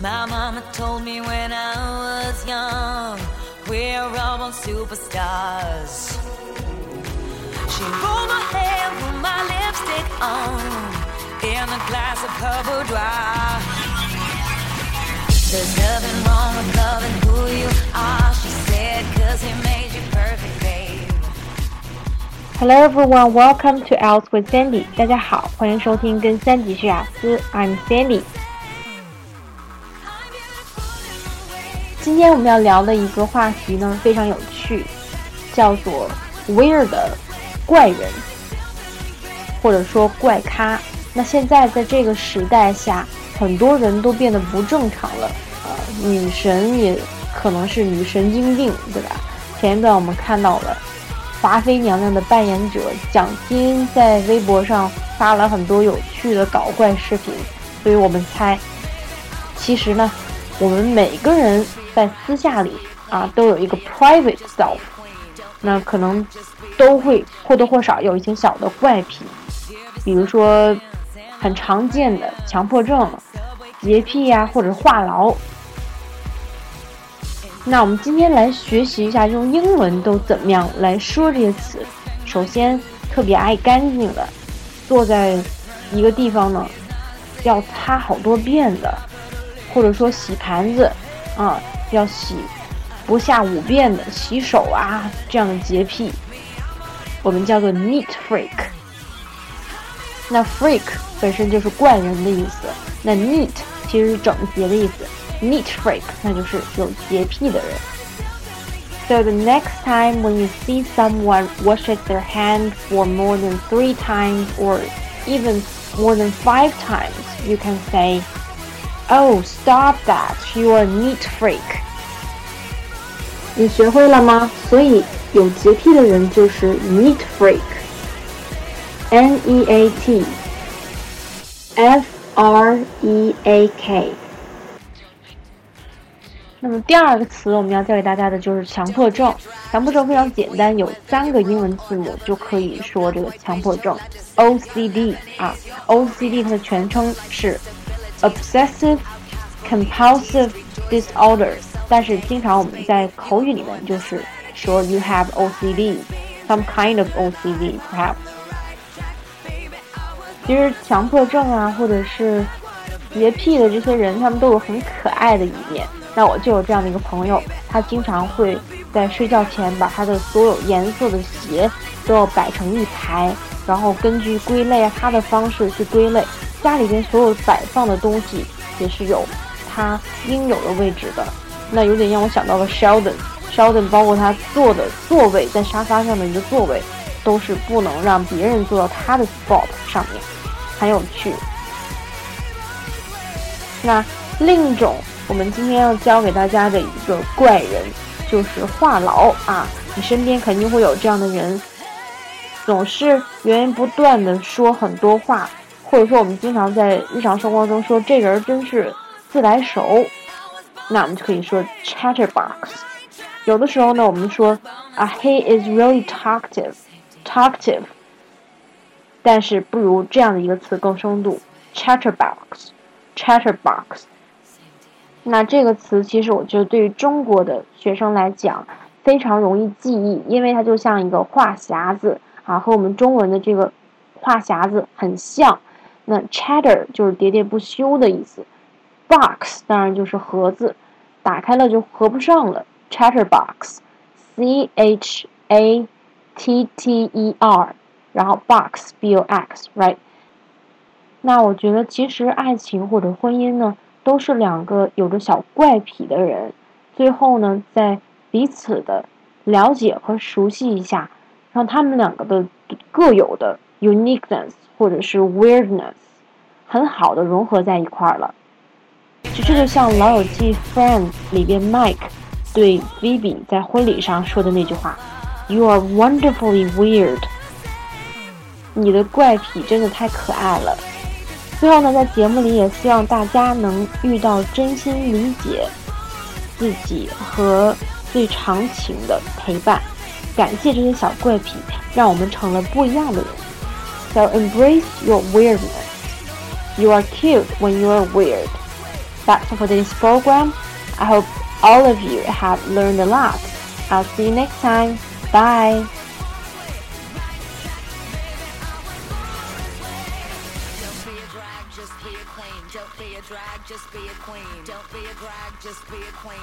My mama told me when I was young, we're all born superstars. She rolled my hair, put my lipstick on, in a glass of her boudoir. There's nothing wrong with loving who you are, she said, cause he made you perfect, babe. Hello everyone, welcome to Else with Sandy. 大家好，欢迎收听跟三级学雅思。I'm Sandy。 今天我们要聊的一个话题呢，非常有趣，叫做 weird 怪人，或者说怪咖。那现在在这个时代下，很多人都变得不正常了，呃，女神也可能是女神经病，对吧？前一段我们看到了。华妃娘娘的扮演者蒋欣在微博上发了很多有趣的搞怪视频，所以我们猜，其实呢，我们每个人在私下里啊都有一个 private self，那可能都会或多或少有一些小的怪癖，比如说很常见的强迫症、洁癖呀，或者话痨。那我们今天来学习一下用英文都怎么样来说这些词。首先，特别爱干净的，坐在一个地方呢，要擦好多遍的，或者说洗盘子啊，要洗不下五遍的，洗手啊这样的洁癖，我们叫做 neat freak。那 freak 本身就是怪人的意思，那 neat 其实是整洁的意思。neat freak，那就是有洁癖的人。So the next time when you see someone washes their hand for more than three times or even more than five times, you can say, "Oh, stop that! You are a neat freak." 你学会了吗？所以有洁癖的人就是 neat freak。N E A T F R E A K。那么第二个词我们要教给大家的就是强迫症。强迫症非常简单，有三个英文字母就可以说这个强迫症。OCD 啊，OCD 它的全称是 Obsessive Compulsive Disorder，但是经常我们在口语里面就是说 You have OCD，some kind of OCD，perhaps。其实强迫症啊，或者是洁癖的这些人，他们都有很可爱的一面。那我就有这样的一个朋友，他经常会在睡觉前把他的所有颜色的鞋都要摆成一排，然后根据归类他的方式去归类。家里边所有摆放的东西也是有它应有的位置的。那有点让我想到了 Sheldon，Sheldon 包括他坐的座位，在沙发上的一个座位，都是不能让别人坐到他的 spot 上面，很有趣。那另一种。我们今天要教给大家的一个怪人，就是话痨啊！你身边肯定会有这样的人，总是源源不断的说很多话，或者说我们经常在日常生活中说这人真是自来熟，那我们就可以说 chatterbox。有的时候呢，我们说啊，he is really talkative，talkative，但是不如这样的一个词更生动，chatterbox，chatterbox。那这个词其实我觉得对于中国的学生来讲非常容易记忆，因为它就像一个话匣子啊，和我们中文的这个话匣子很像。那 chatter 就是喋喋不休的意思，box 当然就是盒子，打开了就合不上了，chatter box，c h a t t e r，然后 box b o x，right？那我觉得其实爱情或者婚姻呢？都是两个有着小怪癖的人，最后呢，在彼此的了解和熟悉一下，让他们两个的各有的 uniqueness 或者是 weirdness 很好的融合在一块儿了。就这就像《老友记》Friends 里边 Mike 对 Phoebe 在婚礼上说的那句话：“You are wonderfully weird。”你的怪癖真的太可爱了。最后呢，在节目里也希望大家能遇到真心理解自己和最长情的陪伴。感谢这些小怪癖，让我们成了不一样的人。So embrace your weirdness. You are cute when you are weird. That's all for this program. I hope all of you have learned a lot. I'll see you next time. Bye. just be a queen. Don't be a drag, just be a queen.